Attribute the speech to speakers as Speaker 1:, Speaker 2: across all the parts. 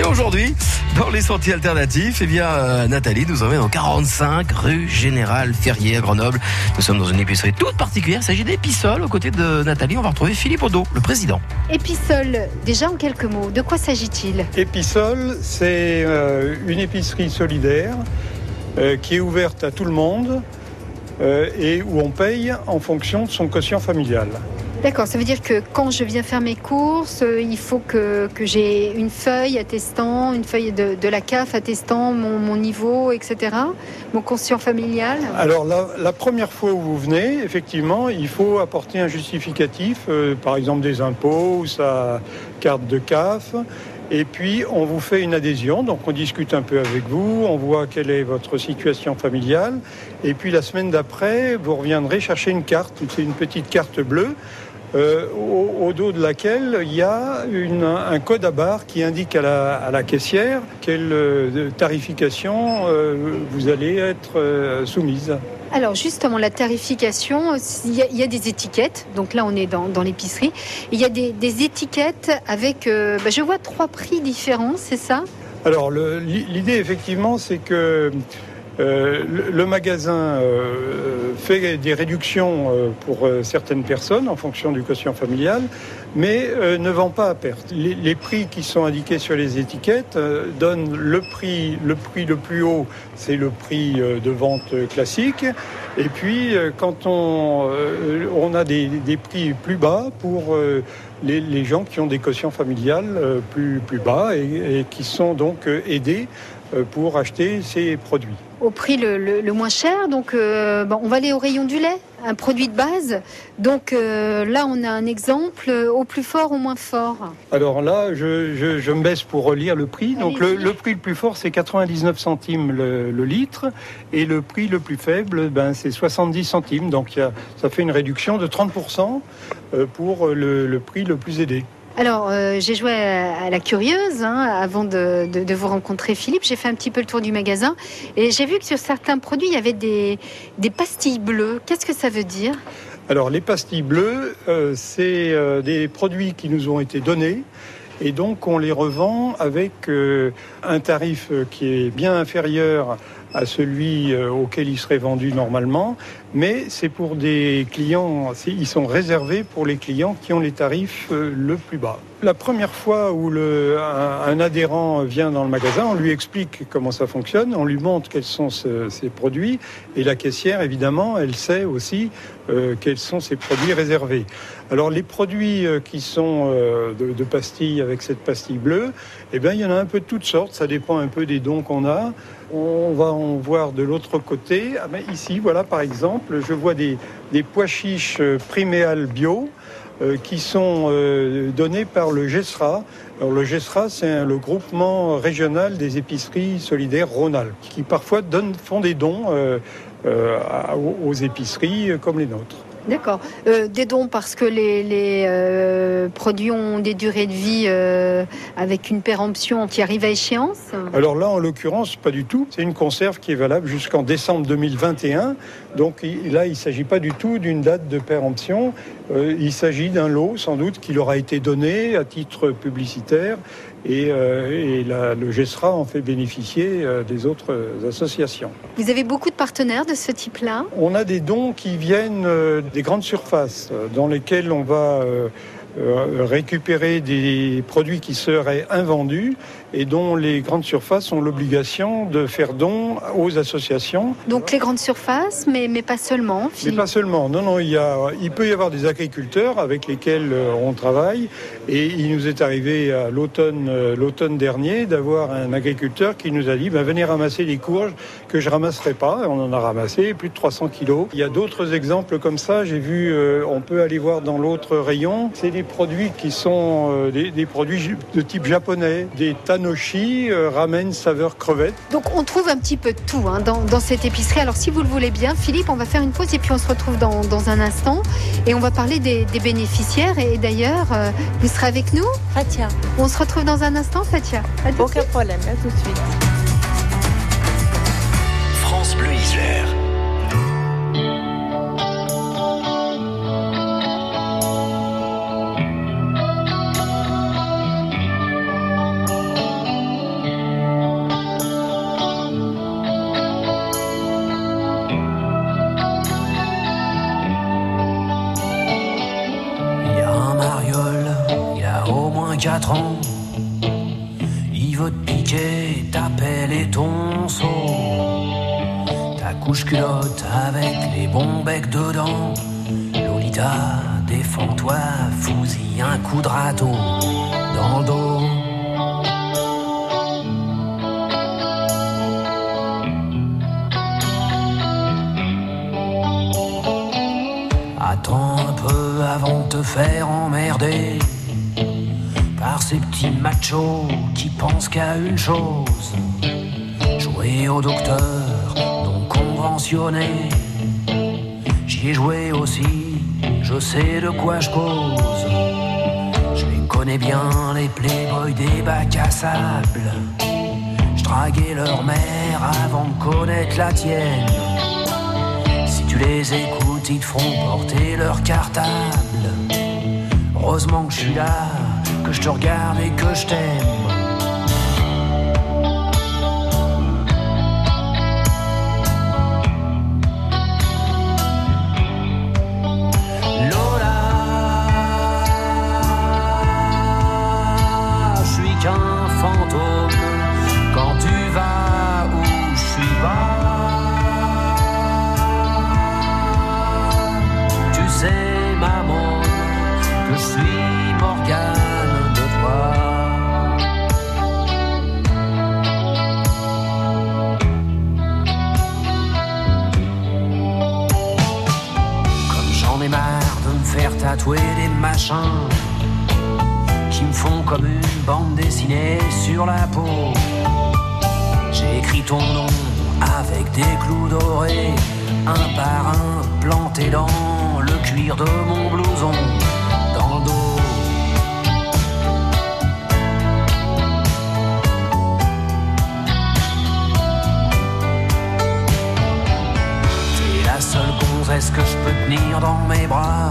Speaker 1: Et aujourd'hui, dans les sentiers alternatifs, eh bien, euh, Nathalie nous emmène en 45 rue Général Ferrier à Grenoble. Nous sommes dans une épicerie toute particulière. Il s'agit d'Épisol. Aux côtés de Nathalie, on va retrouver Philippe Odo, le président.
Speaker 2: Épisol, déjà en quelques mots, de quoi s'agit-il?
Speaker 3: Épisol, c'est euh, une épicerie solidaire euh, qui est ouverte à tout le monde euh, et où on paye en fonction de son quotient familial.
Speaker 2: D'accord, ça veut dire que quand je viens faire mes courses, euh, il faut que, que j'ai une feuille attestant, une feuille de, la CAF attestant mon, mon niveau, etc. Mon quotient familial.
Speaker 3: Alors la, la première fois où vous venez, effectivement, il faut apporter un justificatif, euh, par exemple des impôts ou sa carte de CAF. Et puis, on vous fait une adhésion, donc on discute un peu avec vous, on voit quelle est votre situation familiale. Et puis, la semaine d'après, vous reviendrez chercher une carte. C'est une petite carte bleue. euh, au, dos de laquelle il y a un code à barre qui indique à la, caissière quelle euh, tarification euh, vous allez être soumise.
Speaker 2: Alors justement, la tarification, il y, a, des étiquettes. Donc là, on est dans, l'épicerie. Il y a des, étiquettes avec, euh, bah, je vois trois prix différents, c'est ça?
Speaker 3: Alors l'idée effectivement c'est que euh, le, magasin euh, fait des réductions euh, pour euh, certaines personnes en fonction du quotient familial, mais euh, ne vend pas à perte. Les, prix qui sont indiqués sur les étiquettes euh, donnent le prix, le prix le plus haut, c'est le prix euh, de vente classique, et puis euh, quand on, euh, on a des, des prix plus bas pour euh, les, les gens qui ont des quotients familiales euh, plus, plus bas et, qui sont donc euh, aidés euh, pour acheter ces produits.
Speaker 2: Au prix le, le- le moins cher. Donc euh, bon, on va aller au rayon du lait, un produit de base. Donc euh, là, on a un exemple euh, au plus fort, au moins fort.
Speaker 3: Alors là, je, je, je me baisse pour relire le prix. Donc le, prix le plus fort, c'est 99 centimes le, litre, et le prix le plus faible, ben, c'est 70 centimes. Donc il y a, ça fait une réduction de 30% euh, pour le prix le plus aidé.
Speaker 2: Alors, euh, j'ai joué à, la curieuse hein, avant de, vous rencontrer, Philippe. J'ai fait un petit peu le tour du magasin et j'ai vu que sur certains produits, il y avait des, pastilles bleues. Qu'est-ce que ça veut dire?
Speaker 3: Alors les pastilles bleues, euh, c'est euh, des produits qui nous ont été donnés et donc on les revend avec un tarif qui est bien inférieur à celui auquel il serait vendu normalement, mais c'est pour des clients, ils sont réservés pour les clients qui ont les tarifs euh, le plus bas. La première fois où un, adhérent vient dans le magasin, on lui explique comment ça fonctionne, on lui montre quels sont ce- ces produits, et la caissière, évidemment, elle sait aussi euh, quels sont ces produits réservés. Alors les produits euh, qui sont de, pastilles avec cette pastille bleue, eh bien il y en a un peu de toutes sortes, ça dépend un peu des dons qu'on a. On va en voir de l'autre côté. Ah ici, voilà par exemple, je vois des, des pois chiches euh, priméal bio euh, qui sont euh, donnés par le GESRA. Alors, le GESRA, c'est le groupement régional des épiceries solidaires Rhône-Alpes, qui parfois font des dons aux épiceries comme les nôtres.
Speaker 2: D'accord. Euh, des dons parce que les, euh, produits ont des durées de vie euh, avec une péremption qui arrive à échéance.
Speaker 3: Alors là, en l'occurrence, pas du tout. C'est une conserve qui est valable jusqu'en décembre 2021. Donc là, il ne s'agit pas du tout d'une date de péremption. Il s'agit d'un lot, sans doute, qui leur a été donné à titre publicitaire. Et, euh, et la- le GESRA en fait bénéficier euh, des autres associations.
Speaker 2: Vous avez beaucoup de partenaires de ce type-là?
Speaker 3: On a des dons qui viennent euh, des grandes surfaces dans lesquelles on va récupérer des produits qui seraient invendus et dont les grandes surfaces ont l'obligation de faire don aux associations.
Speaker 2: Donc les grandes surfaces, mais, mais pas seulement.
Speaker 3: Mais
Speaker 2: Philippe.
Speaker 3: pas seulement. Non, non, il, y a, il peut y avoir des agriculteurs avec lesquels euh, on travaille. Et il nous est arrivé à l'automne, euh, l'automne dernier d'avoir un agriculteur qui nous a dit ben, venez ramasser les courges que je ramasserai pas. On en a ramassé plus de 300 kilos. Il y a d'autres exemples comme ça. J'ai vu, euh, on peut aller voir dans l'autre rayon. C'est des produits qui sont euh, des, des produits de type japonais, des tanoshi, euh, ramen saveur crevette.
Speaker 2: Donc on trouve un petit peu de tout hein, dans, dans cette épicerie. Alors si vous le voulez bien, Philippe, on va faire une pause et puis on se retrouve dans, dans un instant et on va parler des, des bénéficiaires. Et, d'ailleurs, euh, vous serez avec nous?
Speaker 4: Fatia,
Speaker 2: On se retrouve dans un instant, Fatia. À tout de
Speaker 4: aucun problème, à tout de suite.
Speaker 1: France Bleu Isère.
Speaker 4: 24 ans. Il veut te piquer ta pelle et ton seau. Ta couche culotte avec les bons becs dedans. Lolita, défends-toi, fous-y un coup de râteau dans le dos. Attends un peu avant de te faire emmerder ces petits machos qui pensent qu'à une chose jouer au docteur non conventionné. J'y ai joué aussi, je sais de quoi je cause. Je les connais bien, les playboys des bacs à sable. Je draguais leur mère avant de connaître la tienne. Si tu les écoutes, ils te feront porter leur cartable. Heureusement que je suis là, que je te regarde et que je t'aime. Machins qui me font comme une bande dessinée sur la peau. J'ai écrit ton nom avec des clous dorés, un par un planté dans le cuir de mon blouson, dans le dos. T'es la seule gonzesse que je peux tenir dans mes bras,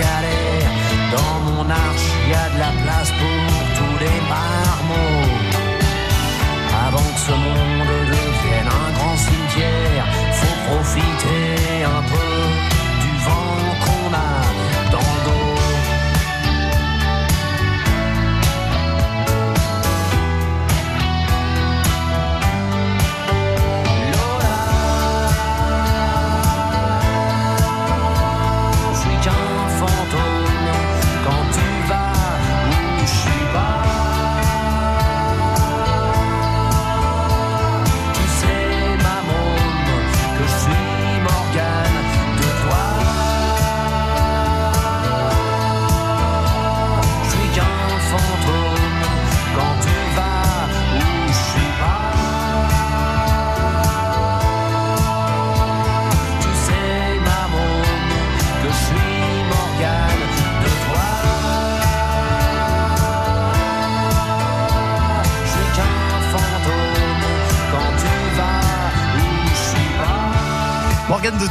Speaker 4: dans mon arche, y a de la place pour tous les marmots. Avant que ce monde devienne un grand cimetière, faut profiter un peu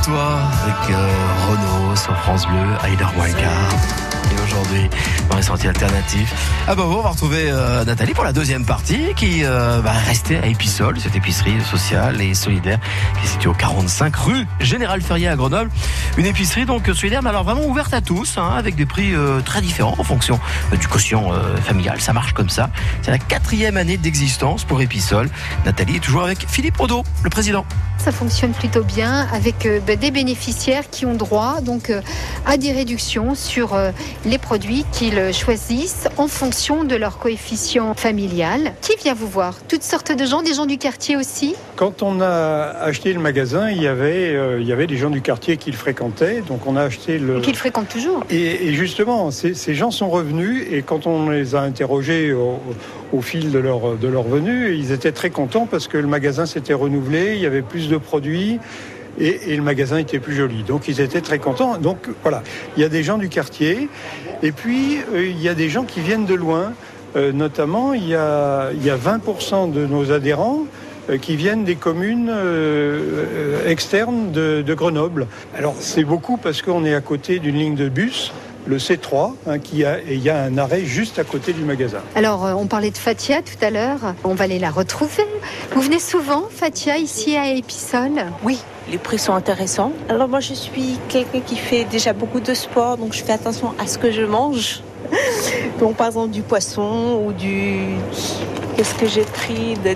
Speaker 1: Toi avec euh, Renault sur France Bleu, Aider Moincar. Et aujourd'hui, dans les sentiers alternatifs. Ah bah bon, on va retrouver euh, Nathalie pour la deuxième partie qui euh, va rester à Épisol, cette épicerie sociale et solidaire qui est située au 45 rue Général Ferrier à Grenoble. Une épicerie donc solidaire, mais alors vraiment ouverte à tous, hein, avec des prix euh, très différents en fonction euh, du quotient euh, familial. Ça marche comme ça. C'est la quatrième année d'existence pour Épisol. Nathalie est toujours avec Philippe Odo, le président.
Speaker 2: Ça fonctionne plutôt bien avec des bénéficiaires qui ont droit donc euh, à des réductions sur euh, les produits qu'ils choisissent en fonction de leur coefficient familial. Qui vient vous voir? Toutes sortes de gens, des gens du quartier aussi?
Speaker 3: Quand on a acheté le magasin, il y avait, euh, il y avait des gens du quartier qui le fréquentaient, donc on a acheté le...
Speaker 2: et qu'ils fréquentent toujours.
Speaker 3: Et, et justement, ces, ces gens sont revenus et quand on les a interrogés au, au fil de leur, de leur venue, ils étaient très contents parce que le magasin s'était renouvelé, il y avait plus de produits. Et, le magasin était plus joli. Donc ils étaient très contents. Donc voilà, il y a des gens du quartier. Et puis euh, il y a des gens qui viennent de loin. Euh, notamment, il y, a, il y a 20% de nos adhérents euh, qui viennent des communes externes de Grenoble. Alors c'est beaucoup parce qu'on est à côté d'une ligne de bus, le C3, hein, qui a, et il y a un arrêt juste à côté du magasin.
Speaker 2: Alors, euh, on parlait de Fatia tout à l'heure. On va aller la retrouver. Vous venez souvent, Fatia, ici à Épisol
Speaker 5: Oui, les prix sont intéressants. Alors moi je suis quelqu'un qui fait déjà beaucoup de sport, donc je fais attention à ce que je mange. Donc par exemple du poisson ou du... Qu'est-ce que j'ai pris des,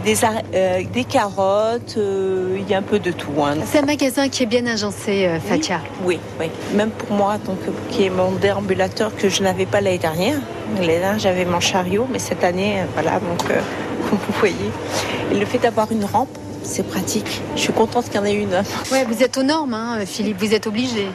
Speaker 5: euh, des carottes, euh, il y a un peu de tout. hein.
Speaker 2: C'est un magasin qui est bien agencé, euh, Fatia.
Speaker 5: Oui, oui. Même pour moi, donc, qui est mon déambulateur que je n'avais pas l'année dernière. L'année dernière, j'avais mon chariot, mais cette année, voilà, donc, euh, comme vous voyez. Et le fait d'avoir une rampe, c'est pratique. Je suis contente qu'il y en ait une.
Speaker 2: Ouais, vous êtes aux normes, hein, Philippe, vous êtes obligé.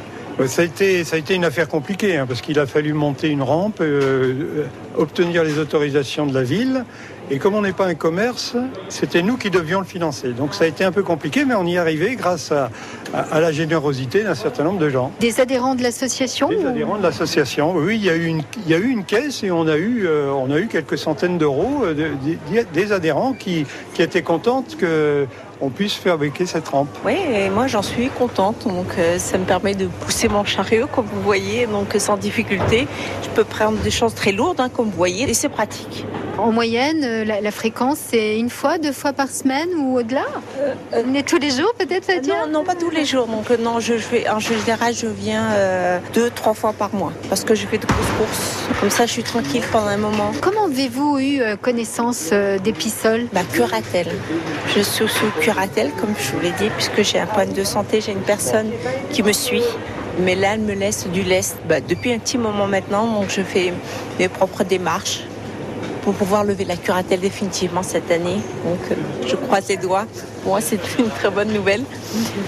Speaker 3: Ça a été, ça a été une affaire compliquée hein, parce qu'il a fallu monter une rampe, euh, obtenir les autorisations de la ville. Et comme on n'est pas un commerce, c'était nous qui devions le financer. Donc ça a été un peu compliqué, mais on y est arrivé grâce à, à- à la générosité d'un certain nombre de gens.
Speaker 2: Des adhérents de l'association
Speaker 3: Des
Speaker 2: ou-
Speaker 3: adhérents de l'association. Oui, il y a eu une, il y a eu une caisse et on a eu, euh, on a eu quelques centaines d'euros euh, de- de- des adhérents qui, qui étaient contentes que on puisse fabriquer cette rampe.
Speaker 5: Oui, et moi j'en suis contente. Donc euh, ça me permet de pousser mon chariot, comme vous voyez, donc sans difficulté. Je peux prendre des choses très lourdes, hein, comme vous voyez, et c'est pratique.
Speaker 2: En moyenne, euh, la, la fréquence, c'est une fois, deux fois par semaine ou au-delà Vous venez tous les jours, peut-être, Fatia
Speaker 5: Non, non, pas tous les jours. Donc euh, non, je, je vais, en général, je viens euh, deux, trois fois par mois, parce que je fais de grosses courses. Comme ça, je suis tranquille pendant un moment.
Speaker 2: Comment avez-vous eu euh, connaissance euh, d'Épisol
Speaker 5: Ma curatelle. Je suis sous curatelle, comme je vous l'ai dit, puisque j'ai un problème de santé, j'ai une personne qui me suit. Mais là, elle me laisse du lest bah, depuis un petit moment maintenant, donc je fais mes propres démarches pour pouvoir lever la curatelle définitivement cette année. Donc euh, je croise les doigts. Pour moi, c'est une très bonne nouvelle,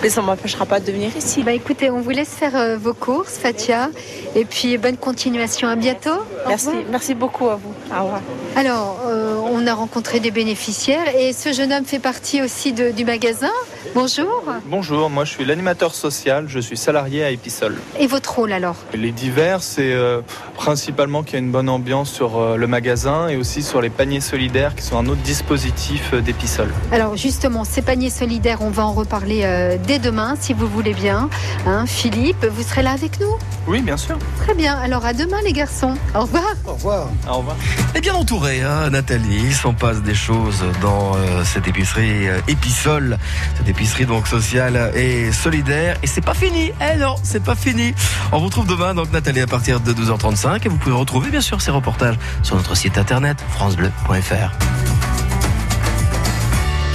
Speaker 5: mais ça ne m'empêchera pas de venir ici.
Speaker 2: Bah écoutez, on vous laisse faire euh, vos courses, Fatia, et puis bonne continuation. À bientôt.
Speaker 5: Merci, merci beaucoup à vous. Au revoir.
Speaker 2: Alors, euh, on a rencontré des bénéficiaires et ce jeune homme fait partie aussi de- du magasin. Bonjour.
Speaker 6: Bonjour, moi je suis l'animateur social, je suis salarié à Épisol.
Speaker 2: Et votre rôle alors
Speaker 6: Les divers, c'est euh, principalement qu'il y a une bonne ambiance sur euh, le magasin et aussi sur les paniers solidaires qui sont un autre dispositif euh, d'Épisol.
Speaker 2: Alors justement, ces paniers solidaires, on va en reparler euh, dès demain, si vous voulez bien. Hein, Philippe, vous serez là avec nous?
Speaker 6: Oui, bien sûr.
Speaker 2: Très bien. Alors à demain les garçons. Au revoir.
Speaker 3: Au revoir.
Speaker 6: Au revoir.
Speaker 1: Et bien entouré, hein, Nathalie. Il s'en passe des choses dans euh, cette épicerie euh, Épisol, cette épicerie donc sociale et solidaire. Et c'est pas fini. Eh non, c'est pas fini. On vous retrouve demain, donc Nathalie, à partir de 12h35. Et vous pouvez retrouver, bien sûr, ces reportages sur notre site internet, FranceBleu.fr.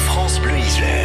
Speaker 1: France Bleu